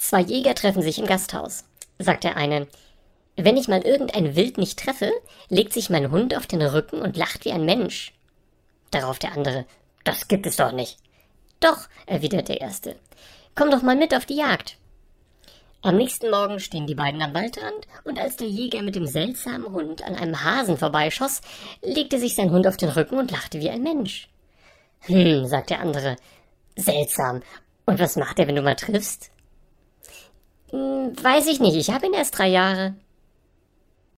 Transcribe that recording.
Zwei Jäger treffen sich im Gasthaus. Sagt der eine, wenn ich mal irgendein Wild nicht treffe, legt sich mein Hund auf den Rücken und lacht wie ein Mensch. Darauf der andere, das gibt es doch nicht. Doch, erwidert der erste. Komm doch mal mit auf die Jagd. Am nächsten Morgen stehen die beiden am Waldrand, und als der Jäger mit dem seltsamen Hund an einem Hasen vorbeischoss, legte sich sein Hund auf den Rücken und lachte wie ein Mensch. Hm, sagt der andere, seltsam. Und was macht er, wenn du mal triffst? Weiß ich nicht, ich habe ihn erst drei Jahre.